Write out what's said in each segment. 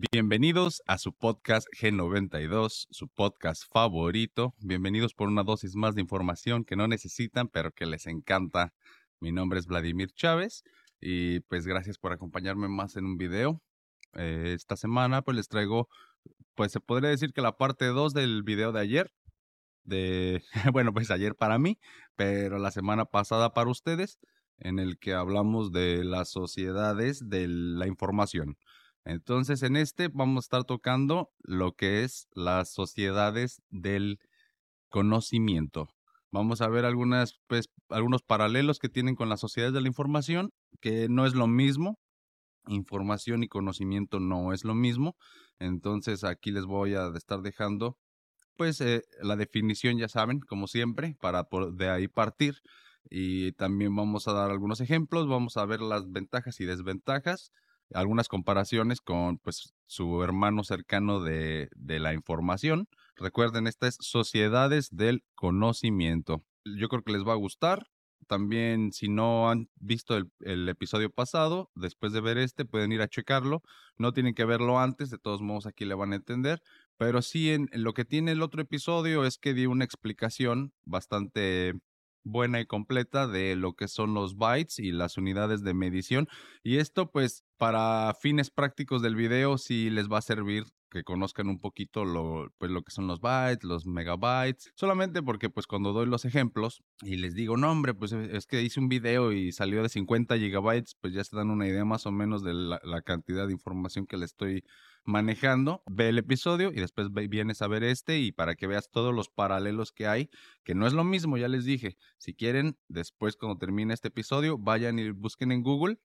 Bienvenidos a su podcast G92, su podcast favorito. Bienvenidos por una dosis más de información que no necesitan, pero que les encanta. Mi nombre es Vladimir Chávez y pues gracias por acompañarme más en un video. Eh, esta semana pues les traigo, pues se podría decir que la parte 2 del video de ayer, de, bueno pues ayer para mí, pero la semana pasada para ustedes, en el que hablamos de las sociedades de la información. Entonces, en este vamos a estar tocando lo que es las sociedades del conocimiento. Vamos a ver algunas, pues, algunos paralelos que tienen con las sociedades de la información, que no es lo mismo. Información y conocimiento no es lo mismo. Entonces, aquí les voy a estar dejando, pues, eh, la definición, ya saben, como siempre, para de ahí partir. Y también vamos a dar algunos ejemplos, vamos a ver las ventajas y desventajas algunas comparaciones con pues su hermano cercano de, de la información. Recuerden, estas sociedades del conocimiento. Yo creo que les va a gustar. También, si no han visto el, episodio pasado, después de ver este, pueden ir a checarlo. No tienen que verlo antes, de todos modos aquí le van a entender. Pero sí, en lo que tiene el otro episodio es que di una explicación bastante buena y completa de lo que son los bytes y las unidades de medición. Y esto pues para fines prácticos del video sí les va a servir que conozcan un poquito lo, pues, lo que son los bytes, los megabytes, solamente porque pues cuando doy los ejemplos y les digo, no hombre, pues es que hice un video y salió de 50 gigabytes, pues ya se dan una idea más o menos de la, la cantidad de información que le estoy manejando, ve el episodio y después vienes a ver este y para que veas todos los paralelos que hay, que no es lo mismo, ya les dije, si quieren, después cuando termine este episodio, vayan y busquen en Google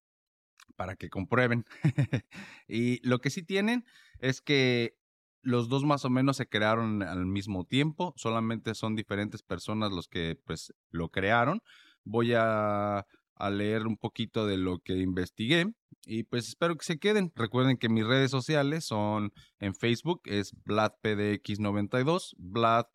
para que comprueben. y lo que sí tienen es que los dos más o menos se crearon al mismo tiempo, solamente son diferentes personas los que pues lo crearon. Voy a a leer un poquito de lo que investigué y pues espero que se queden. Recuerden que mis redes sociales son en Facebook es VladPDX92, Vlad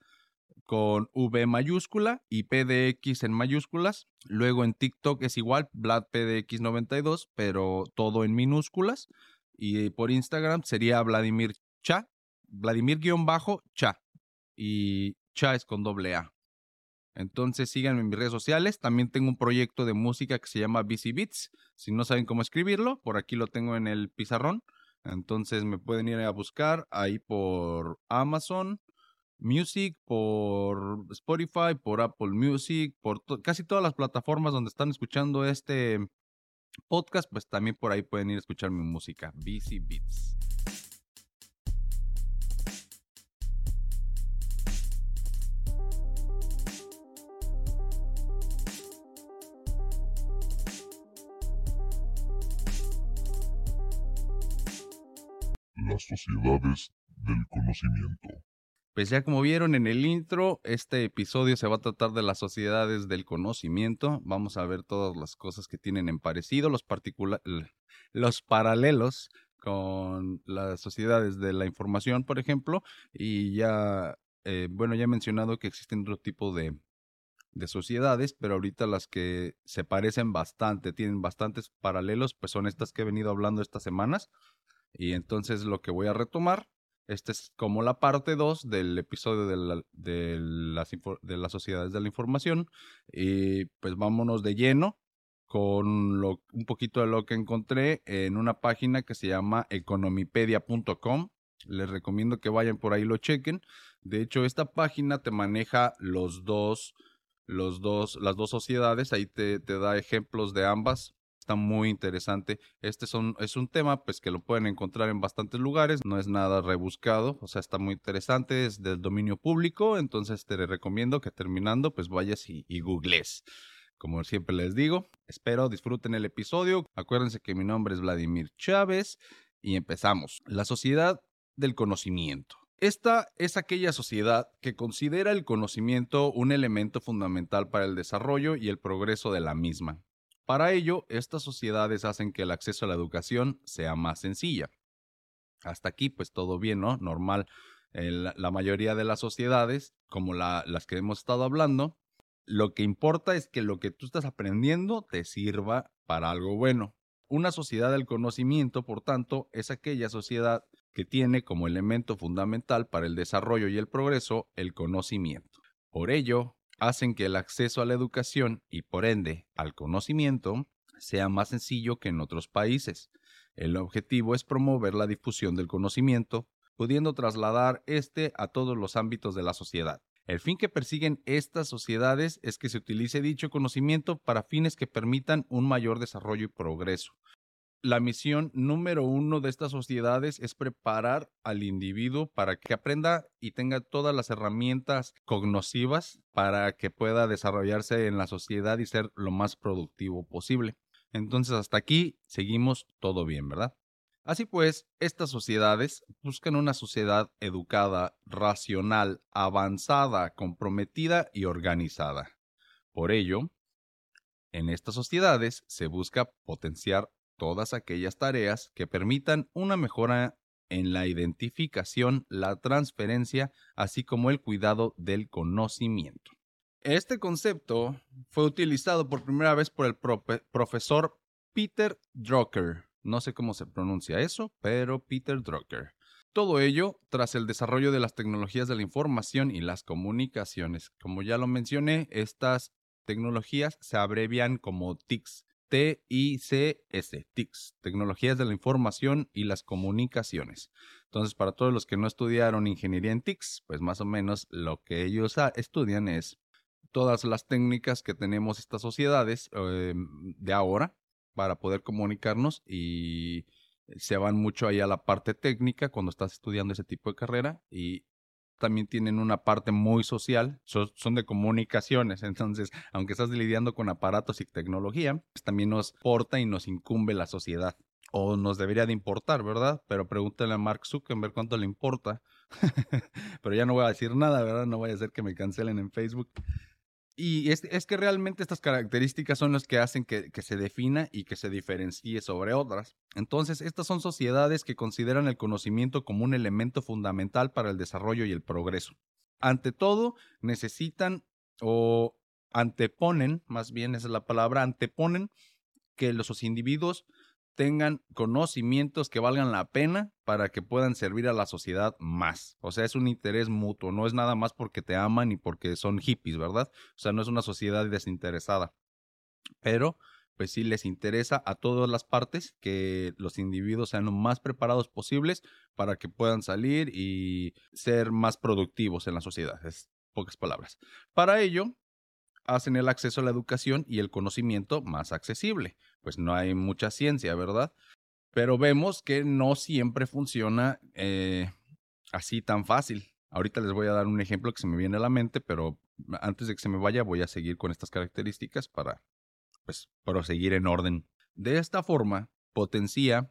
con V mayúscula y PDX en mayúsculas. Luego en TikTok es igual, VladPDX92, pero todo en minúsculas. Y por Instagram sería Vladimir Cha, Vladimir-Cha. Y Cha es con doble A. Entonces síganme en mis redes sociales. También tengo un proyecto de música que se llama BC Beats. Si no saben cómo escribirlo, por aquí lo tengo en el pizarrón. Entonces me pueden ir a buscar ahí por Amazon Music, por Spotify, por Apple Music, por casi todas las plataformas donde están escuchando este podcast, pues también por ahí pueden ir a escuchar mi música, BC Beats. Sociedades del conocimiento. Pues ya como vieron en el intro, este episodio se va a tratar de las sociedades del conocimiento. Vamos a ver todas las cosas que tienen en parecido, los, los paralelos con las sociedades de la información, por ejemplo, y ya, eh, bueno, ya he mencionado que existen otro tipo de, de sociedades, pero ahorita las que se parecen bastante, tienen bastantes paralelos, pues son estas que he venido hablando estas semanas. Y entonces lo que voy a retomar, esta es como la parte 2 del episodio de, las, de las sociedades de la información. Y pues vámonos de lleno con lo, un poquito de lo que encontré en una página que se llama economipedia.com. Les recomiendo que vayan por ahí lo chequen. De hecho, esta página te maneja los dos, los dos, las dos sociedades. Ahí te, te da ejemplos de ambas está muy interesante. Este es un tema pues que lo pueden encontrar en bastantes lugares, no es nada rebuscado, o sea, está muy interesante, es del dominio público, entonces te recomiendo que terminando pues vayas y, y googles. Como siempre les digo, espero disfruten el episodio. Acuérdense que mi nombre es Vladimir Chávez y empezamos. La sociedad del conocimiento. Esta es aquella sociedad que considera el conocimiento un elemento fundamental para el desarrollo y el progreso de la misma. Para ello, estas sociedades hacen que el acceso a la educación sea más sencilla. Hasta aquí, pues todo bien, ¿no? Normal. la mayoría de las sociedades, como las que hemos estado hablando, lo que importa es que lo que tú estás aprendiendo te sirva para algo bueno. Una sociedad del conocimiento, por tanto, es aquella sociedad que tiene como elemento fundamental para el desarrollo y el progreso el conocimiento. Por ello, hacen que el acceso a la educación y por ende al conocimiento sea más sencillo que en otros países. El objetivo es promover la difusión del conocimiento, pudiendo trasladar este a todos los ámbitos de la sociedad. El fin que persiguen estas sociedades es que se utilice dicho conocimiento para fines que permitan un mayor desarrollo y progreso. La misión número uno de estas sociedades es preparar al individuo para que aprenda y tenga todas las herramientas cognoscivas para que pueda desarrollarse en la sociedad y ser lo más productivo posible. Entonces hasta aquí seguimos todo bien, ¿verdad? Así pues, estas sociedades buscan una sociedad educada, racional, avanzada, comprometida y organizada. Por ello, en estas sociedades se busca potenciar todas aquellas tareas que permitan una mejora en la identificación, la transferencia, así como el cuidado del conocimiento. Este concepto fue utilizado por primera vez por el profesor Peter Drucker no sé cómo se pronuncia eso, pero Peter Drucker. Todo ello tras el desarrollo de las tecnologías de la información y las comunicaciones. Como ya lo mencioné, estas tecnologías se abrevian como TICS. T-I-C-S, TICS, Tecnologías de la Información y las Comunicaciones. Entonces, para todos los que no estudiaron ingeniería en TICS, pues más o menos lo que ellos estudian es todas las técnicas que tenemos estas sociedades em, de ahora para poder comunicarnos y se van mucho ahí a la parte técnica cuando estás estudiando ese tipo de carrera y también tienen una parte muy social, son, de comunicaciones, entonces, aunque estás lidiando con aparatos y tecnología, pues también nos porta y nos incumbe la sociedad. O nos debería de importar, ¿verdad? Pero pregúntale a Mark Zuckerberg cuánto le importa. Pero ya no voy a decir nada, ¿verdad? No voy a hacer que me cancelen en Facebook. Y es, que realmente estas características son las que hacen que, se defina y que se diferencie sobre otras. Entonces, estas son sociedades que consideran el conocimiento como un elemento fundamental para el desarrollo y el progreso. Ante todo, necesitan o anteponen, más bien esa es la palabra, anteponen que los individuos tengan conocimientos que valgan la pena para que puedan servir a la sociedad más. O sea, es un interés mutuo, no es nada más porque te aman y porque son hippies, ¿verdad? O sea, no es una sociedad desinteresada. Pero, pues sí les interesa a todas las partes que los individuos sean lo más preparados posibles para que puedan salir y ser más productivos en la sociedad. Es pocas palabras. Para ello, hacen el acceso a la educación y el conocimiento más accesible. Pues no hay mucha ciencia, ¿verdad? Pero vemos que no siempre funciona eh, así tan fácil. Ahorita les voy a dar un ejemplo que se me viene a la mente, pero antes de que se me vaya voy a seguir con estas características para pues, proseguir en orden. De esta forma, potencia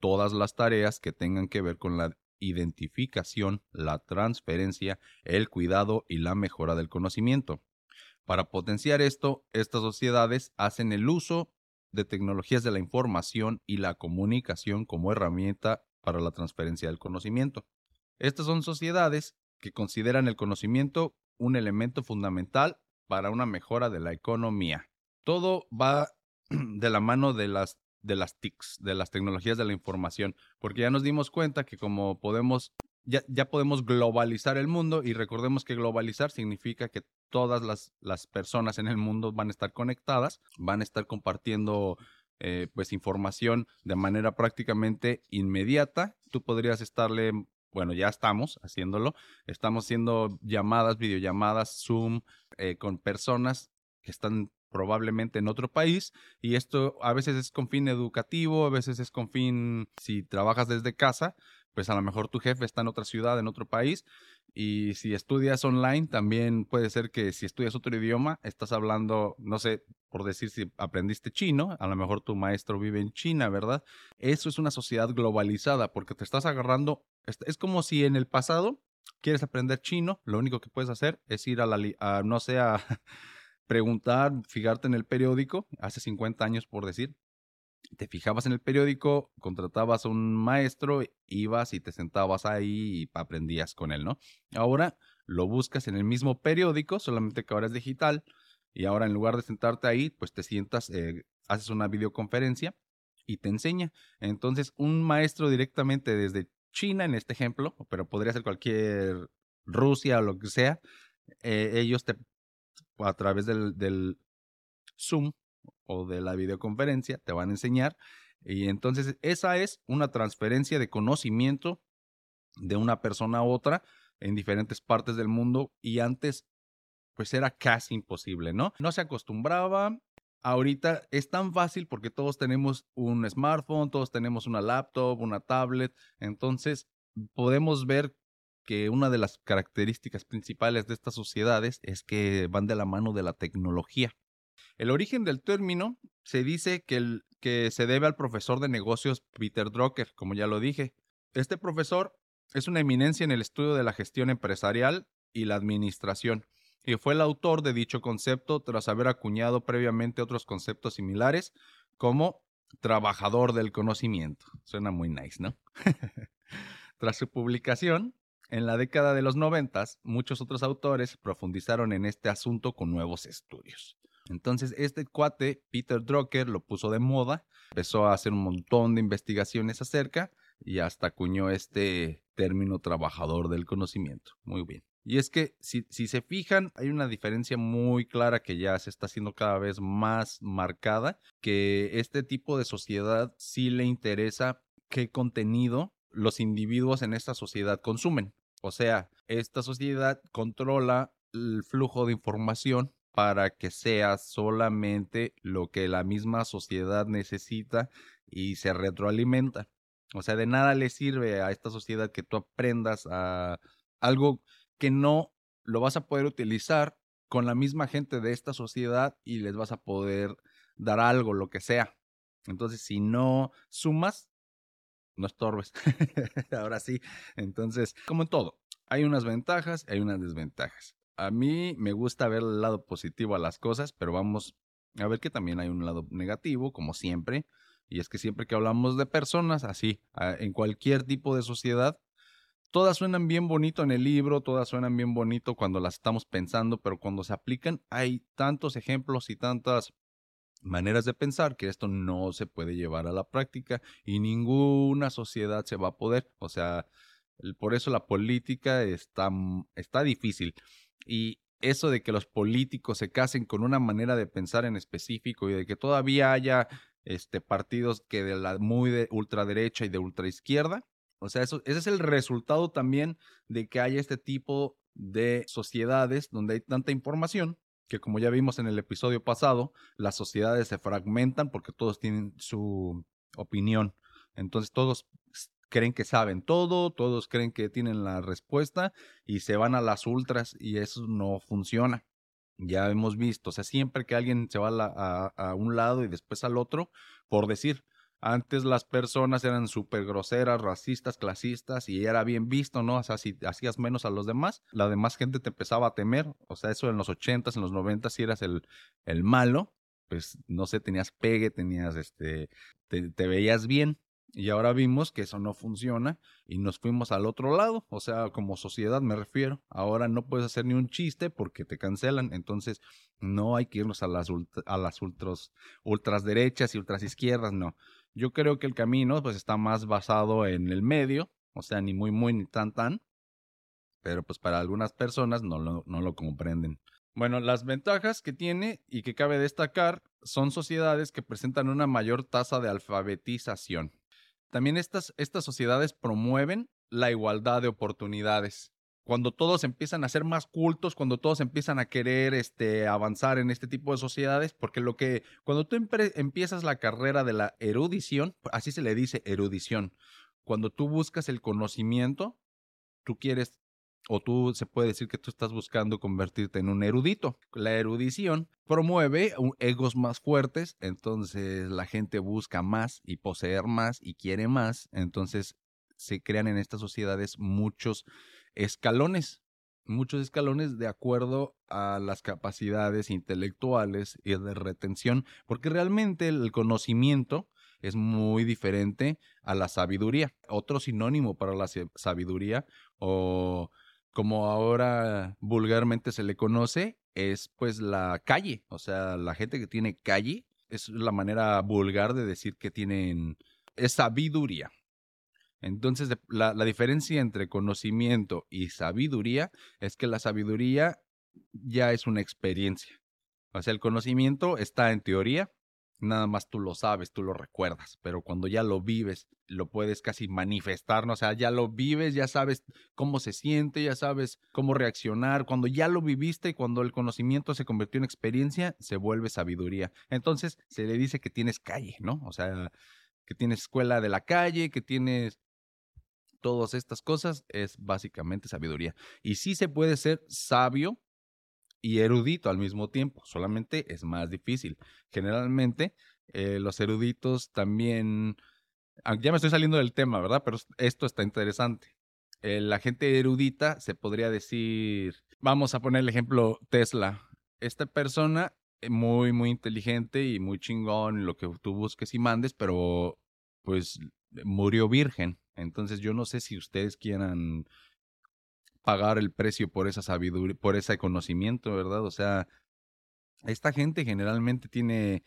todas las tareas que tengan que ver con la identificación, la transferencia, el cuidado y la mejora del conocimiento. Para potenciar esto, estas sociedades hacen el uso de tecnologías de la información y la comunicación como herramienta para la transferencia del conocimiento. Estas son sociedades que consideran el conocimiento un elemento fundamental para una mejora de la economía. Todo va de la mano de las de las TICs, de las tecnologías de la información, porque ya nos dimos cuenta que como podemos ya, podemos globalizar el mundo y recordemos que globalizar significa que todas las, las personas en el mundo van a estar conectadas, van a estar compartiendo eh, pues información de manera prácticamente inmediata. Tú podrías estarle, bueno, ya estamos haciéndolo, estamos haciendo llamadas, videollamadas, Zoom, eh, con personas que están probablemente en otro país y esto a veces es con fin educativo, a veces es con fin si trabajas desde casa, pues a lo mejor tu jefe está en otra ciudad, en otro país, y si estudias online, también puede ser que si estudias otro idioma, estás hablando, no sé, por decir si aprendiste chino, a lo mejor tu maestro vive en China, ¿verdad? Eso es una sociedad globalizada porque te estás agarrando, es como si en el pasado quieres aprender chino, lo único que puedes hacer es ir a la, no sé, a preguntar, fijarte en el periódico, hace 50 años por decir, te fijabas en el periódico, contratabas a un maestro, ibas y te sentabas ahí y aprendías con él, ¿no? Ahora lo buscas en el mismo periódico, solamente que ahora es digital, y ahora en lugar de sentarte ahí, pues te sientas, eh, haces una videoconferencia y te enseña. Entonces, un maestro directamente desde China en este ejemplo, pero podría ser cualquier Rusia o lo que sea, eh, ellos te, a través del Zoom o de la videoconferencia te van a enseñar y entonces esa es una transferencia de conocimiento de una persona a otra en diferentes partes del mundo y antes pues era casi imposible, ¿no? No se acostumbraba. Ahorita es tan fácil porque todos tenemos un smartphone, todos tenemos una laptop, una tablet, entonces podemos ver que una de las características principales de estas sociedades es que van de la mano de la tecnología. El origen del término se dice que, se debe al profesor de negocios Peter Drucker, como ya lo dije. Este profesor es una eminencia en el estudio de la gestión empresarial y la administración, y fue el autor de dicho concepto tras haber acuñado previamente otros conceptos similares como trabajador del conocimiento. Suena muy nice, ¿no? tras su publicación, en la década de los noventas, muchos otros autores profundizaron en este asunto con nuevos estudios. Entonces, este cuate, Peter Drucker, lo puso de moda, empezó a hacer un montón de investigaciones acerca y hasta acuñó este término trabajador del conocimiento. Muy bien. Y es que si, se fijan, hay una diferencia muy clara que ya se está haciendo cada vez más marcada, que este tipo de sociedad sí le interesa qué contenido los individuos en esta sociedad consumen. O sea, esta sociedad controla el flujo de información para que sea solamente lo que la misma sociedad necesita y se retroalimenta. O sea, de nada le sirve a esta sociedad que tú aprendas a algo que no lo vas a poder utilizar con la misma gente de esta sociedad y les vas a poder dar algo, lo que sea. Entonces, si no sumas, no estorbes. Ahora sí. Entonces, como en todo, hay unas ventajas y hay unas desventajas a mí me gusta ver el lado positivo a las cosas, pero vamos a ver que también hay un lado negativo, como siempre. Y es que siempre que hablamos de personas, así, en cualquier tipo de sociedad, todas suenan bien bonito en el libro, todas suenan bien bonito cuando las estamos pensando, pero cuando se aplican hay tantos ejemplos y tantas maneras de pensar que esto no se puede llevar a la práctica y ninguna sociedad se va a poder. O sea, por eso la política está, está difícil. Y eso de que los políticos se casen con una manera de pensar en específico y de que todavía haya este, partidos que de la muy de ultraderecha y de ultraizquierda, o sea, eso, ese es el resultado también de que haya este tipo de sociedades donde hay tanta información que como ya vimos en el episodio pasado, las sociedades se fragmentan porque todos tienen su opinión. Entonces todos creen que saben todo, todos creen que tienen la respuesta y se van a las ultras y eso no funciona. Ya hemos visto, o sea, siempre que alguien se va a, un lado y después al otro, por decir, antes las personas eran súper groseras, racistas, clasistas y era bien visto, ¿no? O sea, si hacías menos a los demás, la demás gente te empezaba a temer. O sea, eso en los ochentas, en los noventas, si eras el, el malo, pues no sé, tenías pegue, tenías este, te veías bien. Y ahora vimos que eso no funciona y nos fuimos al otro lado, o sea, como sociedad me refiero. Ahora no puedes hacer ni un chiste porque te cancelan, entonces no hay que irnos a las, a las ultras, ultras derechas y ultras izquierdas, no. Yo creo que el camino pues está más basado en el medio, o sea, ni muy muy ni tan tan, pero pues para algunas personas no lo, no lo comprenden. Bueno, las ventajas que tiene y que cabe destacar son sociedades que presentan una mayor tasa de alfabetización. También estas, estas sociedades promueven la igualdad de oportunidades. Cuando todos empiezan a ser más cultos, cuando todos empiezan a querer este, avanzar en este tipo de sociedades, porque lo que, cuando tú empiezas la carrera de la erudición, así se le dice erudición, cuando tú buscas el conocimiento, tú quieres o tú se puede decir que tú estás buscando convertirte en un erudito. La erudición promueve egos más fuertes, entonces la gente busca más y poseer más y quiere más, entonces se crean en estas sociedades muchos escalones, muchos escalones de acuerdo a las capacidades intelectuales y de retención, porque realmente el conocimiento es muy diferente a la sabiduría. Otro sinónimo para la sabiduría o como ahora vulgarmente se le conoce, es pues la calle. O sea, la gente que tiene calle es la manera vulgar de decir que tienen sabiduría. Entonces, la, la diferencia entre conocimiento y sabiduría es que la sabiduría ya es una experiencia. O sea, el conocimiento está en teoría, nada más tú lo sabes, tú lo recuerdas, pero cuando ya lo vives, lo puedes casi manifestar, ¿no? o sea, ya lo vives, ya sabes cómo se siente, ya sabes cómo reaccionar, cuando ya lo viviste, cuando el conocimiento se convirtió en experiencia, se vuelve sabiduría. Entonces, se le dice que tienes calle, ¿no? O sea, que tienes escuela de la calle, que tienes todas estas cosas, es básicamente sabiduría. Y sí se puede ser sabio y erudito al mismo tiempo, solamente es más difícil. Generalmente eh, los eruditos también, ah, ya me estoy saliendo del tema, ¿verdad? Pero esto está interesante. Eh, la gente erudita se podría decir, vamos a poner el ejemplo Tesla. Esta persona eh, muy, muy inteligente y muy chingón, lo que tú busques y mandes, pero pues murió virgen. Entonces yo no sé si ustedes quieran pagar el precio por esa sabiduría, por ese conocimiento, ¿verdad? O sea, esta gente generalmente tiene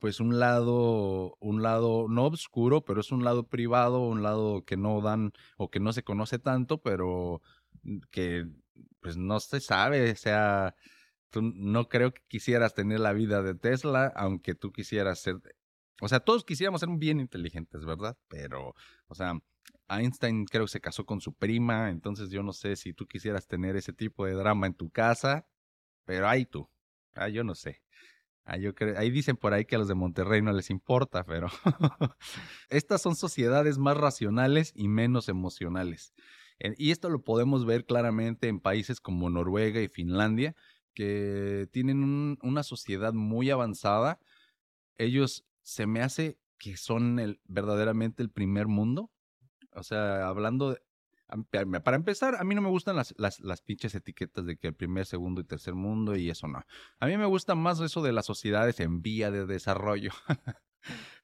pues un lado, un lado no oscuro, pero es un lado privado, un lado que no dan o que no se conoce tanto, pero que pues no se sabe, o sea, tú no creo que quisieras tener la vida de Tesla, aunque tú quisieras ser, o sea, todos quisiéramos ser bien inteligentes, ¿verdad? Pero, o sea, Einstein creo que se casó con su prima, entonces yo no sé si tú quisieras tener ese tipo de drama en tu casa, pero ahí tú, ah, yo no sé. Ah, yo ahí dicen por ahí que a los de Monterrey no les importa, pero estas son sociedades más racionales y menos emocionales. Eh, y esto lo podemos ver claramente en países como Noruega y Finlandia, que tienen una sociedad muy avanzada. Ellos se me hace que son el, verdaderamente el primer mundo o sea, hablando de, para empezar, a mí no me gustan las, las, pinches etiquetas de que el primer, segundo y tercer mundo y eso no. A mí me gusta más eso de las sociedades en vía de desarrollo.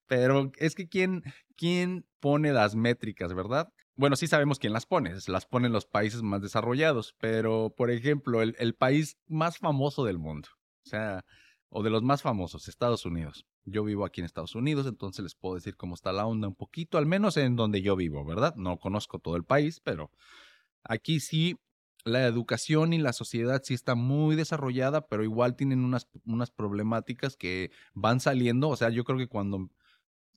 Pero es que ¿quién, quién pone las métricas, ¿verdad? Bueno, sí sabemos quién las pone, las ponen los países más desarrollados, pero por ejemplo, el, el país más famoso del mundo, o sea, o de los más famosos, Estados Unidos. Yo vivo aquí en Estados Unidos, entonces les puedo decir cómo está la onda un poquito, al menos en donde yo vivo, ¿verdad? No conozco todo el país, pero aquí sí la educación y la sociedad sí está muy desarrollada, pero igual tienen unas, unas problemáticas que van saliendo. O sea, yo creo que cuando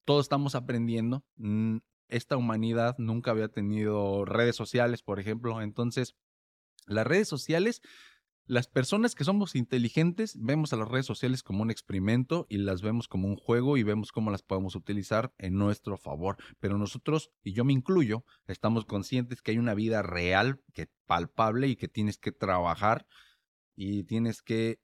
todos estamos aprendiendo, esta humanidad nunca había tenido redes sociales, por ejemplo. Entonces, las redes sociales las personas que somos inteligentes vemos a las redes sociales como un experimento y las vemos como un juego y vemos cómo las podemos utilizar en nuestro favor. Pero nosotros, y yo me incluyo, estamos conscientes que hay una vida real, que palpable y que tienes que trabajar y tienes que,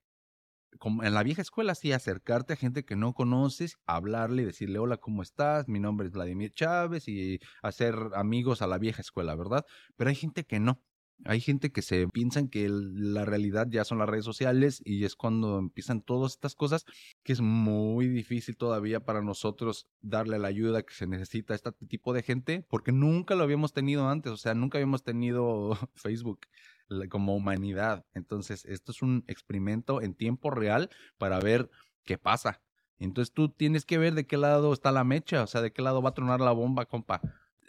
como en la vieja escuela, sí, acercarte a gente que no conoces, hablarle, decirle, hola, ¿cómo estás? Mi nombre es Vladimir Chávez y hacer amigos a la vieja escuela, ¿verdad? Pero hay gente que no hay gente que se piensan que la realidad ya son las redes sociales y es cuando empiezan todas estas cosas que es muy difícil todavía para nosotros darle la ayuda que se necesita a este tipo de gente porque nunca lo habíamos tenido antes, o sea, nunca habíamos tenido Facebook como humanidad. Entonces, esto es un experimento en tiempo real para ver qué pasa. Entonces tú tienes que ver de qué lado está la mecha, o sea, de qué lado va a tronar la bomba, compa.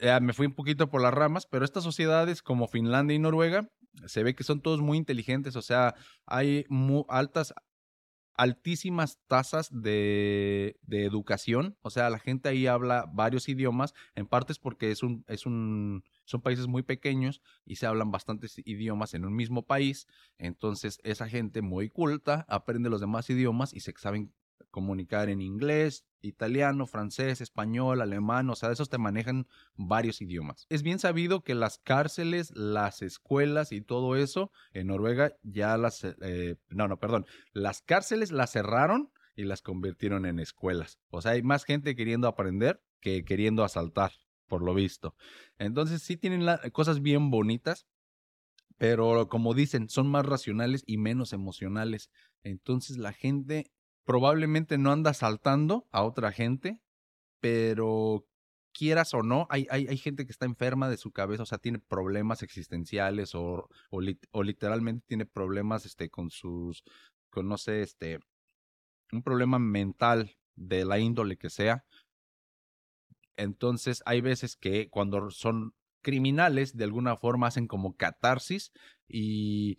Eh, me fui un poquito por las ramas, pero estas sociedades como Finlandia y Noruega, se ve que son todos muy inteligentes, o sea, hay altas, altísimas tasas de, de, educación, o sea, la gente ahí habla varios idiomas, en partes porque es un, es un, son países muy pequeños y se hablan bastantes idiomas en un mismo país, entonces esa gente muy culta aprende los demás idiomas y se saben comunicar en inglés, italiano, francés, español, alemán, o sea, esos te manejan varios idiomas. Es bien sabido que las cárceles, las escuelas y todo eso en Noruega ya las, eh, no, no, perdón, las cárceles las cerraron y las convirtieron en escuelas. O sea, hay más gente queriendo aprender que queriendo asaltar, por lo visto. Entonces sí tienen cosas bien bonitas, pero como dicen, son más racionales y menos emocionales. Entonces la gente probablemente no anda saltando a otra gente, pero quieras o no, hay, hay, hay, gente que está enferma de su cabeza, o sea, tiene problemas existenciales o, o, literalmente tiene problemas este, con sus, con no sé, este, un problema mental de la índole que sea. Entonces hay veces que cuando son criminales, de alguna forma hacen como catarsis y,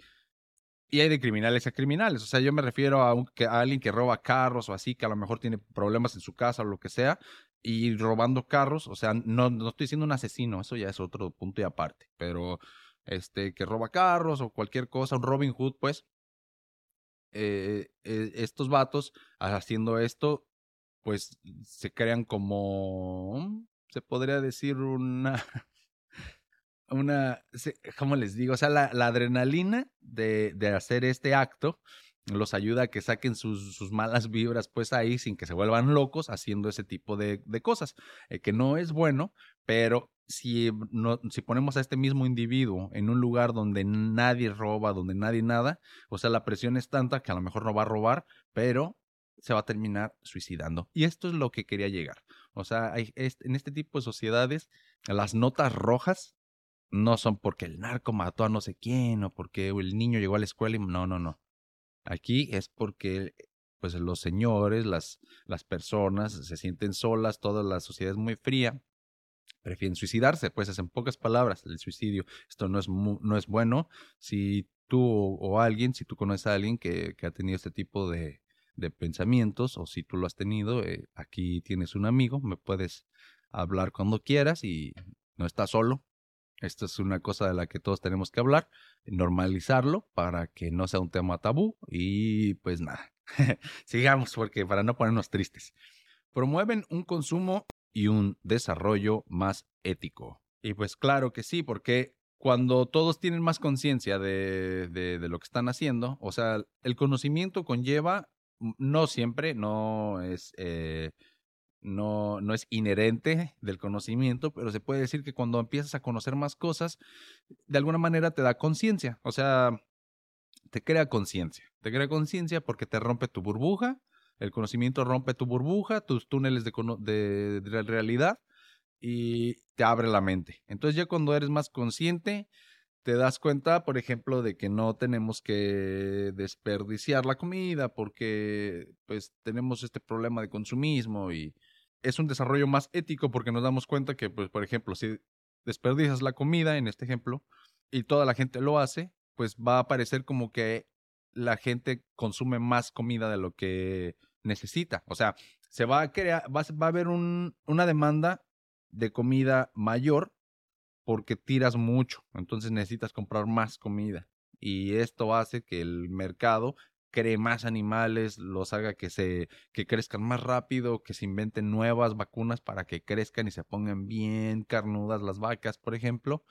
y hay de criminales a criminales. O sea, yo me refiero a, alguien que roba carros o así, que a lo mejor tiene problemas en su casa o lo que sea, y robando carros. O sea, no, no estoy siendo un asesino, eso ya es otro punto y aparte, pero este, que roba carros o cualquier cosa, un Robin Hood, pues, eh, eh, estos vatos haciendo esto, pues se crean como, se podría decir una, una, ¿cómo les digo? O sea, la, adrenalina de, de, hacer este acto los ayuda a que saquen sus, sus, malas vibras pues ahí sin que se vuelvan locos haciendo ese tipo de, de cosas, eh, que no es bueno, pero si, no, si ponemos a este mismo individuo en un lugar donde nadie roba, donde nadie nada, o sea, la presión es tanta que a lo mejor no va a robar, pero se va a terminar suicidando. Y esto es lo que quería llegar. O sea, hay, en este tipo de sociedades, las notas rojas no son porque el narco mató a no sé quién o porque el niño llegó a la escuela y no, no, no. Aquí es porque pues los señores, las, las personas se sienten solas, toda la sociedad es muy fría prefieren suicidarse, pues es en pocas palabras el suicidio. Esto no es, no es bueno. Si tú o, alguien, si tú conoces a alguien que, que ha tenido este tipo de, de, pensamientos o si tú lo has tenido, eh, aquí tienes un amigo, me puedes hablar cuando quieras y no estás solo. Esto es una cosa de la que todos tenemos que hablar, normalizarlo para que no sea un tema tabú y pues nada, sigamos porque para no ponernos tristes. Promueven un consumo y un desarrollo más ético. Y pues claro que sí, porque cuando todos tienen más conciencia de, de, lo que están haciendo, o sea, el conocimiento conlleva, mm, no siempre, no es, eh, no, no es inherente del conocimiento, pero se puede decir que cuando empiezas a conocer más cosas, de alguna manera te da conciencia, o sea, te crea conciencia, te crea conciencia porque te rompe tu burbuja, el conocimiento rompe tu burbuja, tus túneles de, de, realidad y te abre la mente. Entonces ya cuando eres más consciente, te das cuenta, por ejemplo, de que no tenemos que desperdiciar la comida porque pues tenemos este problema de consumismo y es un desarrollo más ético porque nos damos cuenta que, pues, por ejemplo, si desperdicias la comida, en este ejemplo, y toda la gente lo hace, pues va a parecer como que la gente consume más comida de lo que necesita. O sea, se va a crear, va, a haber un, una demanda de comida mayor porque tiras mucho. Entonces necesitas comprar más comida. Y esto hace que el mercado cree más animales, los haga que se que crezcan más rápido, que se inventen nuevas vacunas para que crezcan y se pongan bien carnudas las vacas, por ejemplo.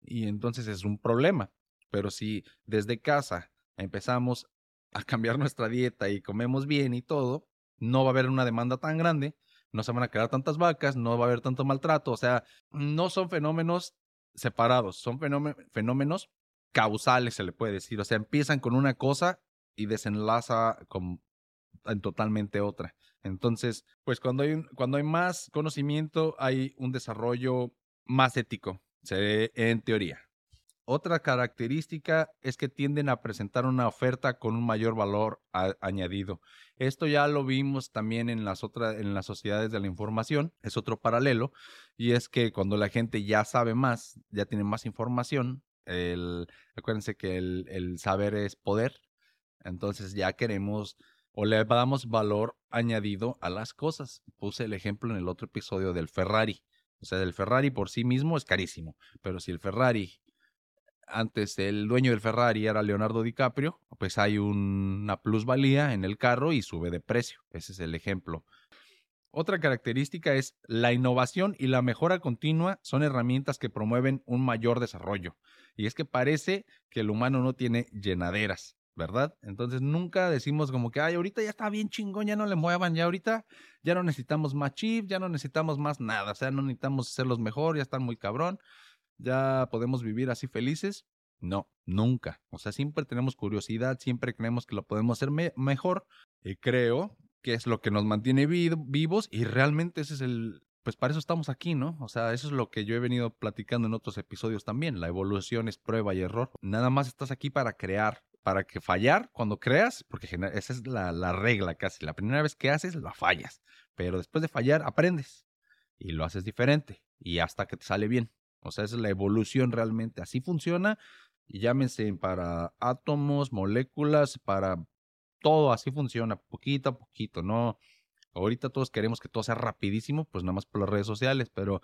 Y entonces es un problema. Pero si desde casa empezamos a cambiar nuestra dieta y comemos bien y todo, no va a haber una demanda tan grande, no se van a quedar tantas vacas, no va a haber tanto maltrato, o sea, no son fenómenos separados, son fenómenos causales, se le puede decir, o sea, empiezan con una cosa y desenlaza con, en totalmente otra. Entonces, pues cuando hay, cuando hay más conocimiento, hay un desarrollo más ético, en teoría. Otra característica es que tienden a presentar una oferta con un mayor valor añadido. Esto ya lo vimos también en las otras, en las sociedades de la información, es otro paralelo, y es que cuando la gente ya sabe más, ya tiene más información, el, acuérdense que el, el saber es poder, entonces ya queremos o le damos valor añadido a las cosas. Puse el ejemplo en el otro episodio del Ferrari. O sea, el Ferrari por sí mismo es carísimo, pero si el Ferrari antes el dueño del Ferrari era Leonardo DiCaprio, pues hay una plusvalía en el carro y sube de precio. Ese es el ejemplo. Otra característica es la innovación y la mejora continua son herramientas que promueven un mayor desarrollo. Y es que parece que el humano no tiene llenaderas, ¿verdad? Entonces nunca decimos como que, ay, ahorita ya está bien chingón, ya no le muevan, ya ahorita ya no necesitamos más chip, ya no necesitamos más nada, o sea, no necesitamos hacerlos mejor, ya están muy cabrón ya podemos vivir así felices. No, nunca. O sea, siempre tenemos curiosidad, siempre creemos que lo podemos hacer mejor y creo que es lo que nos mantiene vivos y realmente ese es el, pues para eso estamos aquí, ¿no? O sea, eso es lo que yo he venido platicando en otros episodios también. La evolución es prueba y error. Nada más estás aquí para crear, para que fallar cuando creas, porque esa es la, la regla casi. La primera vez que haces, la fallas. Pero después de fallar, aprendes. y lo haces diferente y hasta que te sale bien. O sea, esa es la evolución realmente. Así funciona. Y llámense para átomos, moléculas, para todo así funciona, poquito a poquito, ¿no? Ahorita todos queremos que todo sea rapidísimo, pues nada más por las redes sociales, pero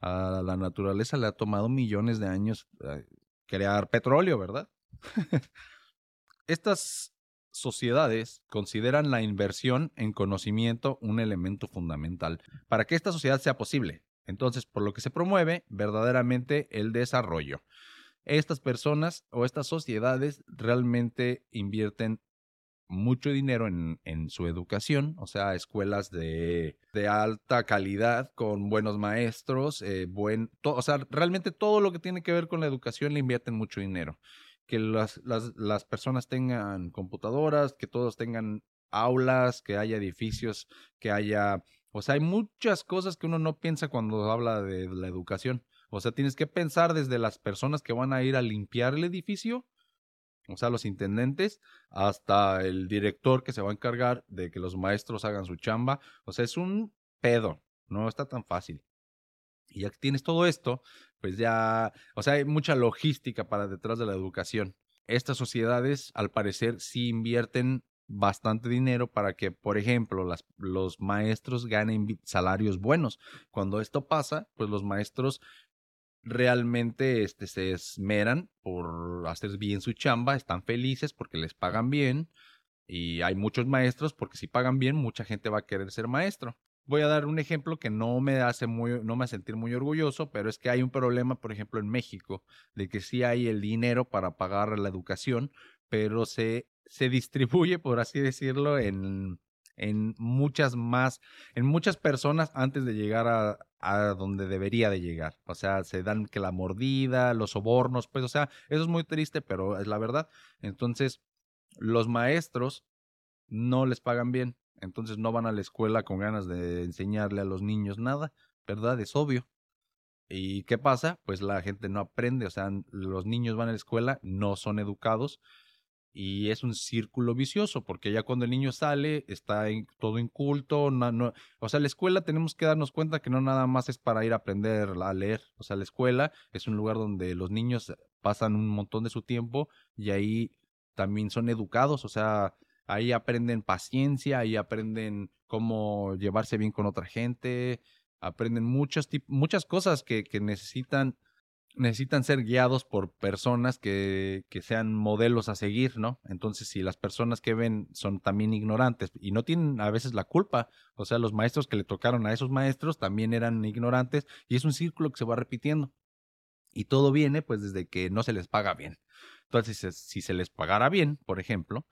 a la naturaleza le ha tomado millones de años eh, crear petróleo, ¿verdad? Estas sociedades consideran la inversión en conocimiento un elemento fundamental para que esta sociedad sea posible. Entonces, por lo que se promueve verdaderamente el desarrollo. Estas personas o estas sociedades realmente invierten mucho dinero en, su educación, o sea, escuelas de, de alta calidad, con buenos maestros, eh, buen, o sea, realmente todo lo que tiene que ver con la educación le invierten mucho dinero. Que las, las, las personas tengan computadoras, que todos tengan aulas, que haya edificios, que haya, o sea, hay muchas cosas que uno no piensa cuando habla de la educación. O sea, tienes que pensar desde las personas que van a ir a limpiar el edificio o sea, los intendentes, hasta el director que se va a encargar de que los maestros hagan su chamba. O sea, es un pedo, no está tan fácil. Y ya que tienes todo esto, pues ya, o sea, hay mucha logística para detrás de la educación. Estas sociedades, al parecer, sí invierten bastante dinero para que, por ejemplo, los maestros ganen salarios buenos. Cuando esto pasa, pues los maestros realmente este, se esmeran por hacer bien su chamba, están felices porque les pagan bien y hay muchos maestros porque si pagan bien mucha gente va a querer ser maestro. Voy a dar un ejemplo que no me hace muy, no me hace sentir muy orgulloso, pero es que hay un problema, por ejemplo, en México, de que sí hay el dinero para pagar la educación, pero se, se distribuye, por así decirlo, en, en muchas más, en muchas personas antes de llegar a, a donde debería de llegar. O sea, se dan que la mordida, los sobornos, pues, o sea, eso es muy triste, pero es la verdad. Entonces, los maestros no les pagan bien, entonces no van a la escuela con ganas de enseñarle a los niños nada, ¿verdad? Es obvio. ¿Y qué pasa? Pues la gente no aprende, o sea, los niños van a la escuela, no son educados y es un círculo vicioso, porque ya cuando el niño sale, está todo inculto, no, o sea, la escuela tenemos que darnos cuenta que no nada más es para ir a aprender a leer, o sea, la escuela es un lugar donde los niños pasan un montón de su tiempo y ahí también son educados, o sea, ahí aprenden paciencia, ahí aprenden cómo llevarse bien con otra gente, aprenden muchas, muchas cosas que, que necesitan necesitan ser guiados por personas que, que, sean modelos a seguir, ¿no? Entonces, si las personas que ven son también ignorantes y no tienen a veces la culpa, o sea, los maestros que le tocaron a esos maestros también eran ignorantes y es un círculo que se va repitiendo. Y todo viene pues desde que no se les paga bien. Entonces, si se les pagara bien, por ejemplo,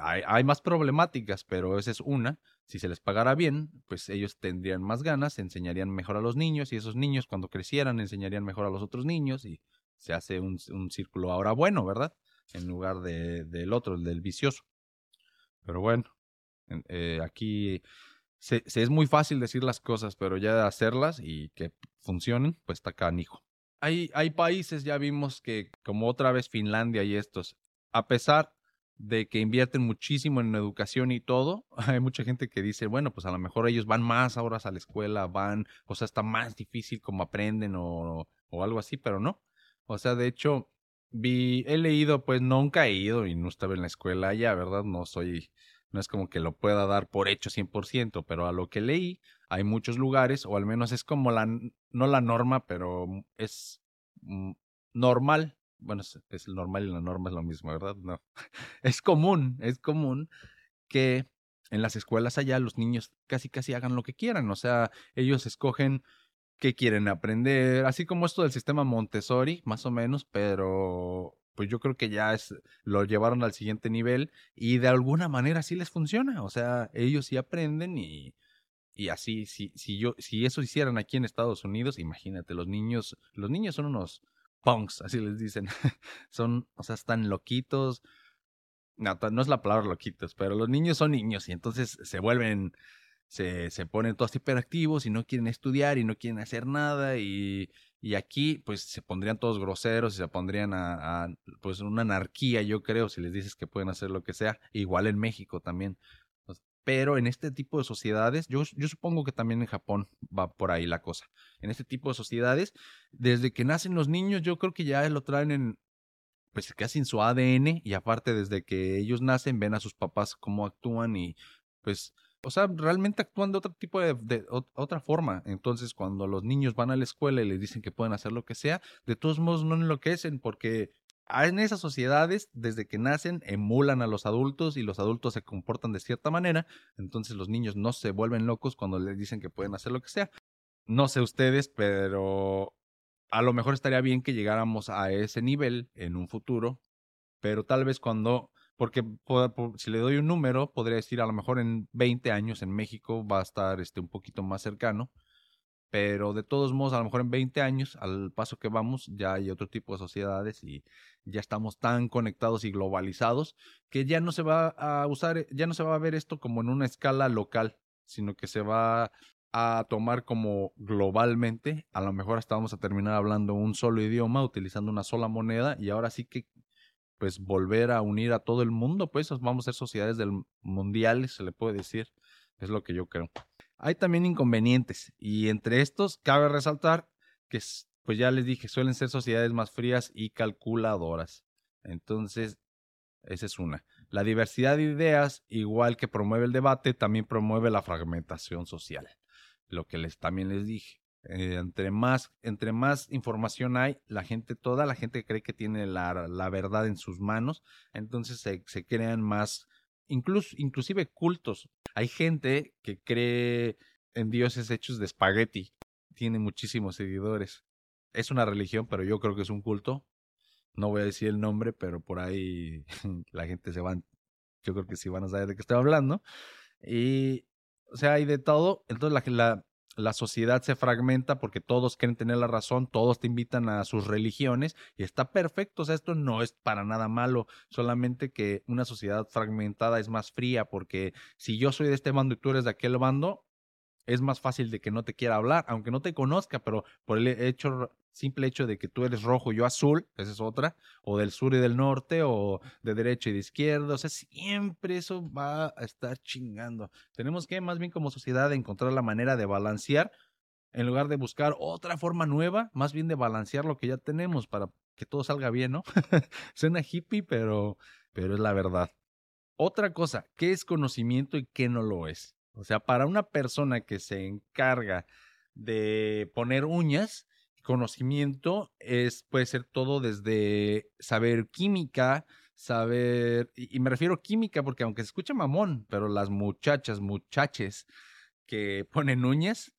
hay, hay, más problemáticas, pero esa es una. Si se les pagara bien, pues ellos tendrían más ganas, enseñarían mejor a los niños y esos niños cuando crecieran enseñarían mejor a los otros niños y se hace un, un círculo ahora bueno, ¿verdad? En lugar de, del otro, el del vicioso. Pero bueno, eh, aquí se, es muy fácil decir las cosas, pero ya hacerlas y que funcionen, pues está canijo. Hay, hay países, ya vimos que como otra vez Finlandia y estos, a pesar de que invierten muchísimo en educación y todo, hay mucha gente que dice, bueno, pues a lo mejor ellos van más horas a la escuela, van, o sea, está más difícil como aprenden o, o algo así, pero no. O sea, de hecho, vi, he leído, pues nunca he ido y no estaba en la escuela ya, ¿verdad? No soy, no es como que lo pueda dar por hecho 100%, pero a lo que leí, hay muchos lugares, o al menos es como la, no la norma, pero es mm, normal bueno, es, es, normal y la norma es lo mismo, ¿verdad? No. Es común, es común que en las escuelas allá los niños casi casi hagan lo que quieran, o sea, ellos escogen qué quieren aprender, así como esto del sistema Montessori, más o menos, pero pues yo creo que ya es lo llevaron al siguiente nivel y de alguna manera sí les funciona, o sea, ellos sí aprenden y y así si si yo si eso hicieran aquí en Estados Unidos, imagínate, los niños los niños son unos punks, así les dicen. son, o sea, están loquitos. No, no es la palabra loquitos, pero los niños son niños y entonces se vuelven, se, se ponen todos hiperactivos y no quieren estudiar y no quieren hacer nada y, y aquí pues se pondrían todos groseros y se pondrían a, a, pues una anarquía yo creo si les dices que pueden hacer lo que sea, igual en México también. Pero en este tipo de sociedades, yo, supongo que también en Japón va por ahí la cosa. En este tipo de sociedades, desde que nacen los niños, yo creo que ya lo traen en, pues casi en su ADN y aparte desde que ellos nacen ven a sus papás cómo actúan y pues o sea, realmente actúan de otro tipo de, de, otra forma. Entonces, cuando los niños van a la escuela y les dicen que pueden hacer lo que sea, de todos modos no enloquecen porque en esas sociedades, desde que nacen, emulan a los adultos y los adultos se comportan de cierta manera. Entonces, los niños no se vuelven locos cuando les dicen que pueden hacer lo que sea. No sé ustedes, pero a lo mejor estaría bien que llegáramos a ese nivel en un futuro, pero tal vez cuando porque si le doy un número, podría decir a lo mejor en 20 años en México va a estar este, un poquito más cercano, pero de todos modos, a lo mejor en 20 años, al paso que vamos, ya hay otro tipo de sociedades y ya estamos tan conectados y globalizados que ya no se va a usar, ya no se va a ver esto como en una escala local, sino que se va a tomar como globalmente, a lo mejor hasta vamos a terminar hablando un solo idioma, utilizando una sola moneda y ahora sí que pues volver a unir a todo el mundo, pues vamos a ser sociedades del mundiales, se le puede decir, es lo que yo creo. Hay también inconvenientes y entre estos cabe resaltar que pues ya les dije, suelen ser sociedades más frías y calculadoras. Entonces, esa es una. La diversidad de ideas, igual que promueve el debate, también promueve la fragmentación social. Lo que les también les dije. Eh, entre, más, entre más información hay, la gente, toda la gente cree que tiene la, la verdad en sus manos, entonces se, se crean más, incluso, inclusive cultos. Hay gente que cree en dioses hechos de espagueti, tiene muchísimos seguidores. Es una religión, pero yo creo que es un culto. No voy a decir el nombre, pero por ahí la gente se va, yo creo que sí van a saber de qué estoy hablando. Y, o sea, hay de todo. Entonces la, la, la sociedad se fragmenta porque todos quieren tener la razón, todos te invitan a sus religiones y está perfecto, o sea, esto no es para nada malo, solamente que una sociedad fragmentada es más fría porque si yo soy de este bando y tú eres de aquel bando, es más fácil de que no te quiera hablar, aunque no te conozca, pero por el hecho, simple hecho de que tú eres rojo y yo azul, esa es otra, o del sur y del norte, o de derecha y de izquierda, o sea, siempre eso va a estar chingando. Tenemos que, más bien como sociedad, encontrar la manera de balancear, en lugar de buscar otra forma nueva, más bien de balancear lo que ya tenemos para que todo salga bien, ¿no? Suena hippie, pero, pero es la verdad. Otra cosa, ¿qué es conocimiento y qué no lo es? O sea, para una persona que se encarga de poner uñas, conocimiento es, puede ser todo desde saber química, saber, y, me refiero a química porque aunque se escucha mamón, pero las muchachas, muchaches que ponen uñas,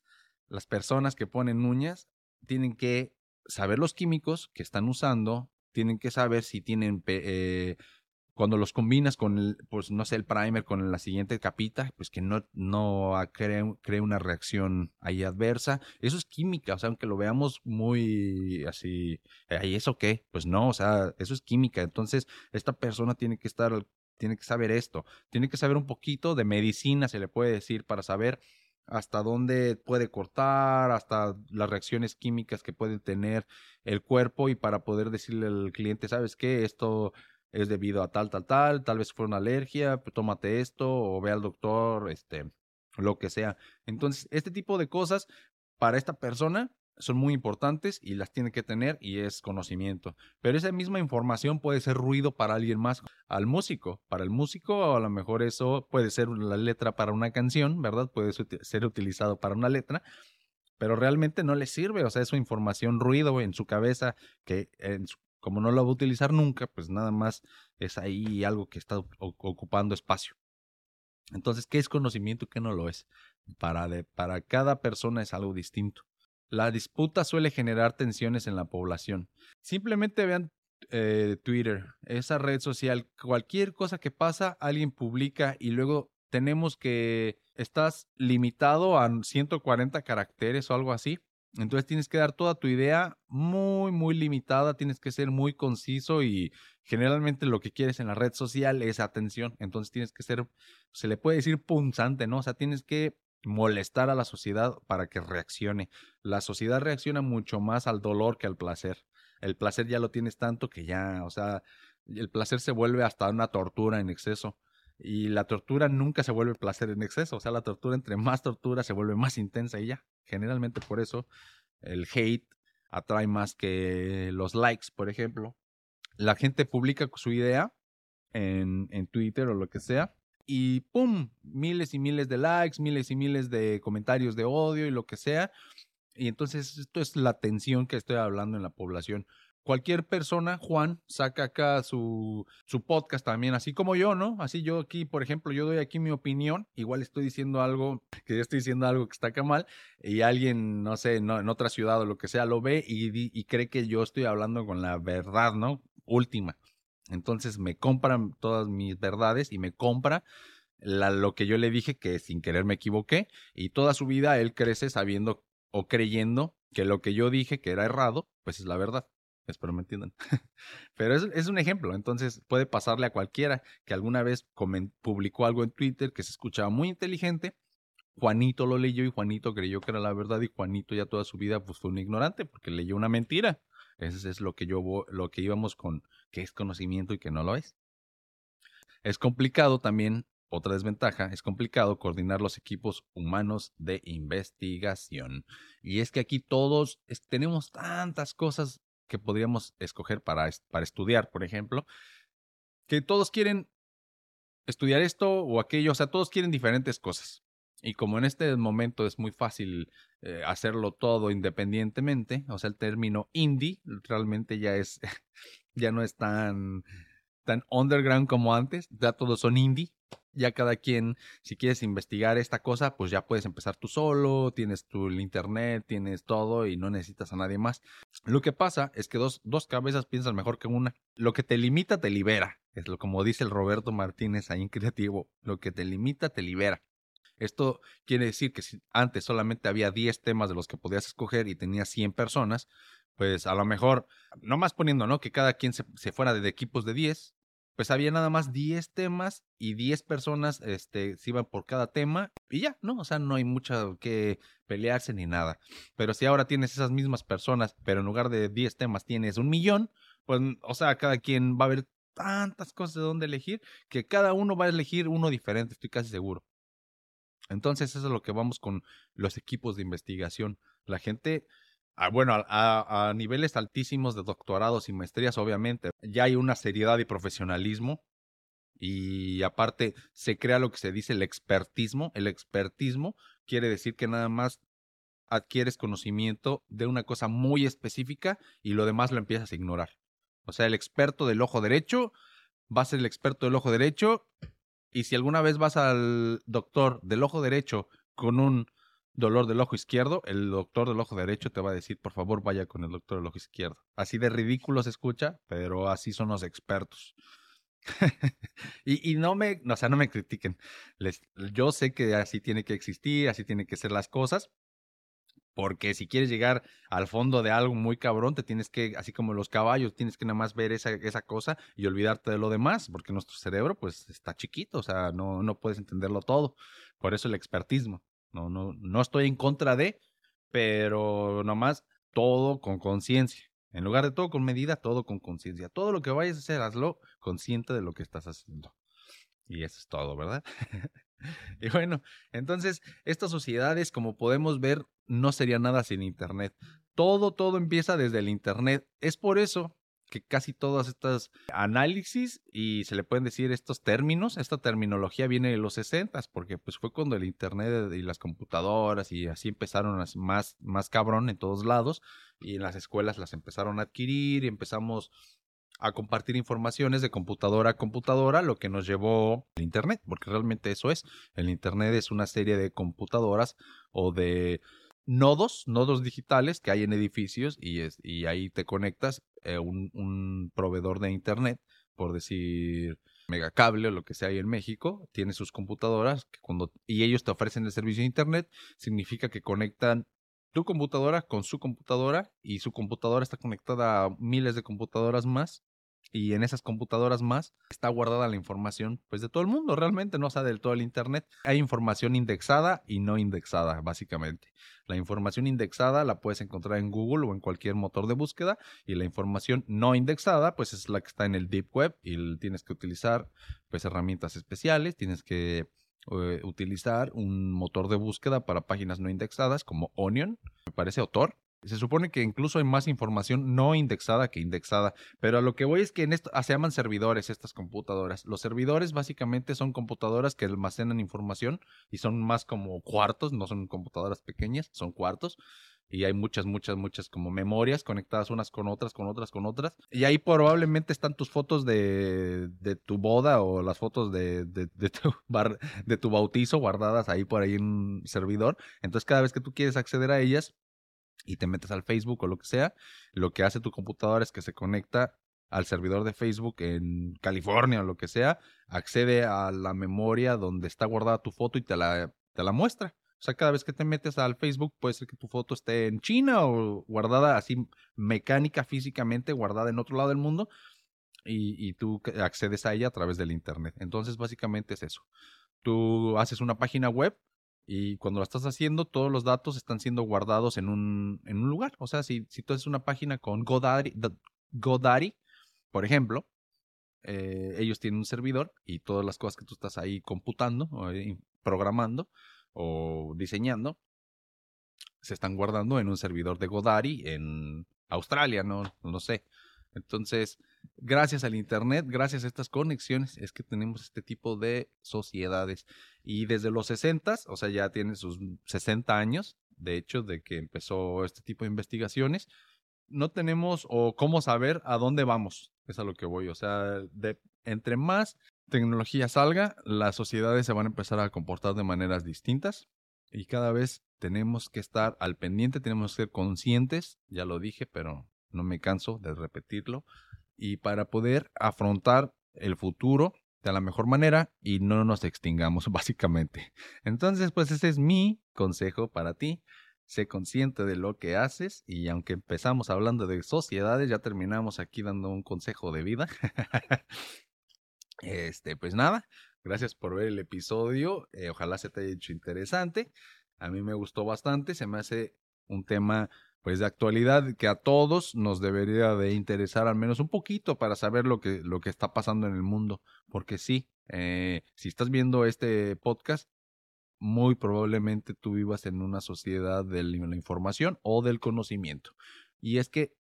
las personas que ponen uñas, tienen que saber los químicos que están usando, tienen que saber si tienen eh, cuando los combinas con el, pues no sé, el primer con la siguiente capita, pues que no, no cree, una reacción ahí adversa. Eso es química, o sea, aunque lo veamos muy así, ¿y eso qué? Pues no, o sea, eso es química. Entonces, esta persona tiene que estar, tiene que saber esto, tiene que saber un poquito de medicina, se le puede decir, para saber hasta dónde puede cortar, hasta las reacciones químicas que puede tener el cuerpo y para poder decirle al cliente, ¿sabes qué? Esto es debido a tal, tal, tal, tal vez fue una alergia, pues, tómate esto o ve al doctor, este, lo que sea. Entonces, este tipo de cosas para esta persona son muy importantes y las tiene que tener y es conocimiento. Pero esa misma información puede ser ruido para alguien más, al músico. Para el músico a lo mejor eso puede ser la letra para una canción, ¿verdad? Puede ser utilizado para una letra, pero realmente no le sirve, o sea, es su información ruido en su cabeza que en su, como no lo va a utilizar nunca, pues nada más es ahí algo que está ocupando espacio. Entonces, ¿qué es conocimiento y qué no lo es? Para, para cada persona es algo distinto. La disputa suele generar tensiones en la población. Simplemente vean eh, Twitter, esa red social, cualquier cosa que pasa, alguien publica y luego tenemos que estás limitado a 140 caracteres o algo así entonces tienes que dar toda tu idea muy, muy limitada, tienes que ser muy conciso y generalmente lo que quieres en la red social es atención. Entonces tienes que ser, se le puede decir punzante, ¿no? O sea, tienes que molestar a la sociedad para que reaccione. La sociedad reacciona mucho más al dolor que al placer. El placer ya lo tienes tanto que ya, o sea, el placer se vuelve hasta una tortura en exceso. Y la tortura nunca se vuelve placer en exceso. O sea, la tortura, entre más tortura, se vuelve más intensa y ya. Generalmente por eso el hate atrae más que los likes, por ejemplo. La gente publica su idea en, en Twitter o lo que sea y ¡pum! Miles y miles de likes, miles y miles de comentarios de odio y lo que sea. Y entonces esto es la tensión que estoy hablando en la población cualquier persona, Juan, saca acá su, su podcast también, así como yo, ¿no? Así yo aquí, por ejemplo, yo doy aquí mi opinión, igual estoy diciendo algo, que yo estoy diciendo algo que está acá mal, y alguien, no sé, no, en otra ciudad o lo que sea, lo ve y, y cree que yo estoy hablando con la verdad, ¿no? Última. Entonces me compran todas mis verdades y me compra lo que yo le dije que sin querer me equivoqué y toda su vida él crece sabiendo o creyendo que lo que yo dije que era errado, pues es la verdad. Espero me entiendan. Pero es, es, un ejemplo, entonces puede pasarle a cualquiera que alguna vez publicó algo en Twitter que se escuchaba muy inteligente. Juanito lo leyó y Juanito creyó que era la verdad y Juanito ya toda su vida pues, fue un ignorante porque leyó una mentira. Eso es lo que yo lo que íbamos con que es conocimiento y que no lo es. Es complicado también, otra desventaja, es complicado coordinar los equipos humanos de investigación. Y es que aquí todos tenemos tantas cosas que podríamos escoger para, para estudiar, por ejemplo, que todos quieren estudiar esto o aquello, o sea, todos quieren diferentes cosas. Y como en este momento es muy fácil eh, hacerlo todo independientemente, o sea, el término indie realmente ya es, ya no es tan, tan underground como antes, ya todos son indie, ya cada quien, si quieres investigar esta cosa, pues ya puedes empezar tú solo, tienes tu internet, tienes todo y no necesitas a nadie más. Lo que pasa es que dos, dos cabezas piensan mejor que una. Lo que te limita te libera. Es lo como dice el Roberto Martínez ahí en Creativo. Lo que te limita te libera. Esto quiere decir que si antes solamente había 10 temas de los que podías escoger y tenías 100 personas, pues a lo mejor, no más poniendo, ¿no? Que cada quien se, se fuera de equipos de 10, pues había nada más 10 temas y 10 personas este, se iban por cada tema y ya, ¿no? O sea, no hay mucho que pelearse ni nada. Pero si ahora tienes esas mismas personas, pero en lugar de 10 temas tienes un millón, pues, o sea, cada quien va a ver tantas cosas de dónde elegir que cada uno va a elegir uno diferente, estoy casi seguro. Entonces, eso es lo que vamos con los equipos de investigación. La gente Ah, bueno, a, a, niveles altísimos de doctorados y maestrías, obviamente, ya hay una seriedad y profesionalismo. Y aparte, se crea lo que se dice el expertismo. El expertismo quiere decir que nada más adquieres conocimiento de una cosa muy específica y lo demás lo empiezas a ignorar. O sea, el experto del ojo derecho va a ser el experto del ojo derecho. Y si alguna vez vas al doctor del ojo derecho con un dolor del ojo izquierdo, el doctor del ojo derecho te va a decir, por favor, vaya con el doctor del ojo izquierdo. Así de ridículo se escucha, pero así son los expertos. y, no me, o sea, no me critiquen. Les, yo sé que así tiene que existir, así tienen que ser las cosas. Porque si quieres llegar al fondo de algo muy cabrón, te tienes que, así como los caballos, tienes que nada más ver esa, esa cosa y olvidarte de lo demás, porque nuestro cerebro pues está chiquito, o sea, no, no puedes entenderlo todo. Por eso el expertismo. No, no, no estoy en contra de, pero nomás todo con conciencia. En lugar de todo con medida, todo con conciencia. Todo lo que vayas a hacer, hazlo consciente de lo que estás haciendo. Y eso es todo, ¿verdad? y bueno, entonces, estas sociedades, como podemos ver, no sería nada sin Internet. Todo, todo empieza desde el Internet. Es por eso que casi todas estas análisis y se le pueden decir estos términos, esta terminología viene de los 60 porque pues fue cuando el internet y las computadoras y así empezaron más más cabrón en todos lados y en las escuelas las empezaron a adquirir y empezamos a compartir informaciones de computadora a computadora, lo que nos llevó al Internet, porque realmente eso es. El Internet es una serie de computadoras o de nodos, nodos digitales que hay en edificios y, es, y ahí te conectas eh, un, proveedor de internet, por decir megacable o lo que sea ahí en México, tiene sus computadoras cuando, y ellos te ofrecen el servicio de internet, significa que conectan tu computadora con su computadora y su computadora está conectada a miles de computadoras más y en esas computadoras más está guardada la información pues de todo el mundo realmente, no o sea, del todo el internet. Hay información indexada y no indexada básicamente. La información indexada la puedes encontrar en Google o en cualquier motor de búsqueda y la información no indexada pues es la que está en el deep web y tienes que utilizar pues herramientas especiales, tienes que eh, utilizar un motor de búsqueda para páginas no indexadas como Onion, me parece, autor se supone que incluso hay más información no indexada que indexada, pero a lo que voy es que en esto ah, se llaman servidores estas computadoras. Los servidores básicamente son computadoras que almacenan información y son más como cuartos, no son computadoras pequeñas, son cuartos. Y hay muchas, muchas, muchas como memorias conectadas unas con otras, con otras, con otras. Y ahí probablemente están tus fotos de, tu boda o las fotos de, tu bar, de tu bautizo guardadas ahí por ahí en un servidor. Entonces cada vez que tú quieres acceder a ellas, y te metes al Facebook o lo que sea, lo que hace tu computadora es que se conecta al servidor de Facebook en California o lo que sea, accede a la memoria donde está guardada tu foto y te la, te la muestra. O sea, cada vez que te metes al Facebook puede ser que tu foto esté en China o guardada así mecánica, físicamente, guardada en otro lado del mundo y, y tú accedes a ella a través del Internet. Entonces, básicamente es eso. Tú haces una página web y cuando lo estás haciendo, todos los datos están siendo guardados en un, en un lugar. O sea, si, si tú haces una página con Godaddy, Godaddy por ejemplo, eh, ellos tienen un servidor y todas las cosas que tú estás ahí computando, o programando o diseñando, se están guardando en un servidor de Godaddy en Australia, no, no sé. Entonces, gracias al Internet, gracias a estas conexiones, es que tenemos este tipo de sociedades. Y desde los 60, o sea, ya tiene sus 60 años, de hecho, de que empezó este tipo de investigaciones, no tenemos o cómo saber a dónde vamos. Es a lo que voy. O sea, entre más tecnología salga, las sociedades se van a empezar a comportar de maneras distintas. Y cada vez tenemos que estar al pendiente, tenemos que ser conscientes, ya lo dije, pero no me canso de repetirlo, y para poder afrontar el futuro de la mejor manera y no nos extingamos básicamente. Entonces, pues ese es mi consejo para ti. Sé consciente de lo que haces y aunque empezamos hablando de sociedades, ya terminamos aquí dando un consejo de vida. este, pues nada, gracias por ver el episodio. Eh, ojalá se te haya hecho interesante. A mí me gustó bastante, se me hace un tema pues de actualidad que a todos nos debería de interesar al menos un poquito para saber lo que, lo que está pasando en el mundo. Porque sí, eh, si estás viendo este podcast, muy probablemente tú vivas en una sociedad de la información o del conocimiento. Y es que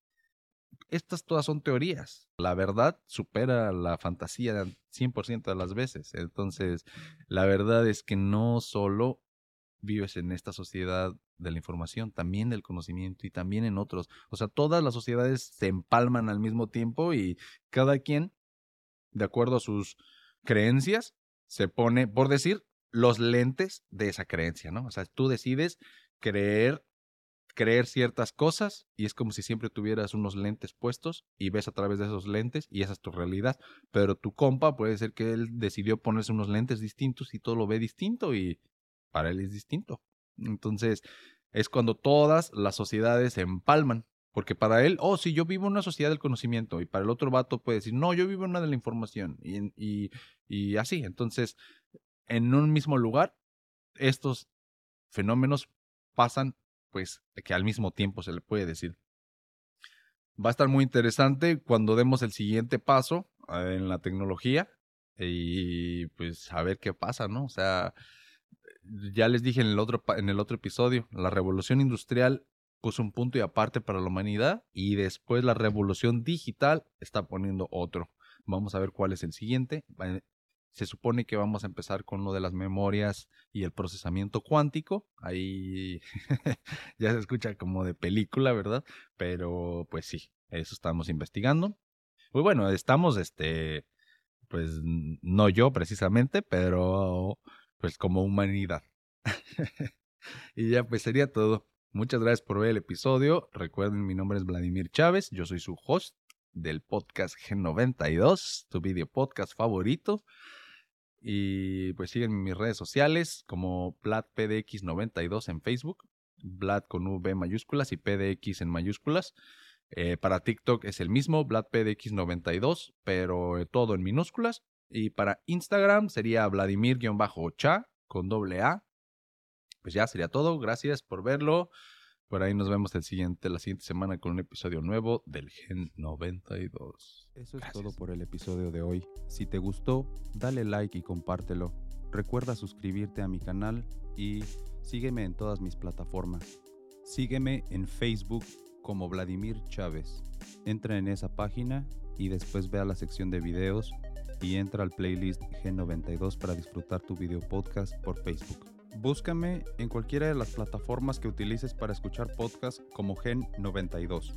estas todas son teorías. La verdad supera la fantasía 100% de las veces. Entonces, la verdad es que no solo vives en esta sociedad de la información, también del conocimiento y también en otros. O sea, todas las sociedades se empalman al mismo tiempo y cada quien, de acuerdo a sus creencias, se pone, por decir, los lentes de esa creencia, ¿no? O sea, tú decides creer creer ciertas cosas y es como si siempre tuvieras unos lentes puestos y ves a través de esos lentes y esa es tu realidad. Pero tu compa puede ser que él decidió ponerse unos lentes distintos y todo lo ve distinto y para él es distinto. Entonces, es cuando todas las sociedades se empalman. Porque para él, oh, sí, yo vivo en una sociedad del conocimiento. Y para el otro vato puede decir, no, yo vivo en una de la información. Y, y, así. Entonces, en un mismo lugar, estos fenómenos pasan, pues, que al mismo tiempo se le puede decir. Va a estar muy interesante cuando demos el siguiente paso eh, en la tecnología y pues a ver qué pasa, ¿no? O sea, ya les dije en el otro, en el otro episodio, la revolución industrial puso un punto y aparte para la humanidad y después la revolución digital está poniendo otro. Vamos a ver cuál es el siguiente. Se supone que vamos a empezar con lo de las memorias y el procesamiento cuántico. Ahí ya se escucha como de película, ¿verdad? Pero pues sí, eso estamos investigando. Pues bueno, estamos, este, pues no yo precisamente, pero pues como humanidad. y ya pues sería todo. Muchas gracias por ver el episodio. Recuerden, mi nombre es Vladimir Chávez. Yo soy su host del podcast G92, tu video podcast favorito. Y pues síguenme en mis redes sociales como VladPDX92 en Facebook, Vlad con V mayúsculas y PDX en mayúsculas. Eh, para TikTok es el mismo, VladPDX92, pero eh, todo en minúsculas. Y para Instagram sería Vladimir-cha con doble A. Pues ya sería todo. Gracias por verlo. Por ahí nos vemos el siguiente, la siguiente semana con un episodio nuevo del Gen 92. Eso es todo por el episodio de hoy. Si te gustó, dale like y compártelo. Recuerda suscribirte a mi canal y sígueme en todas mis plataformas. Sígueme en Facebook como Vladimir Chávez. Entra en esa página y después ve a la sección de videos y entra al playlist G92 para disfrutar tu video podcast por Facebook. Búscame en cualquiera de las plataformas que utilices para escuchar podcast como Gen 92.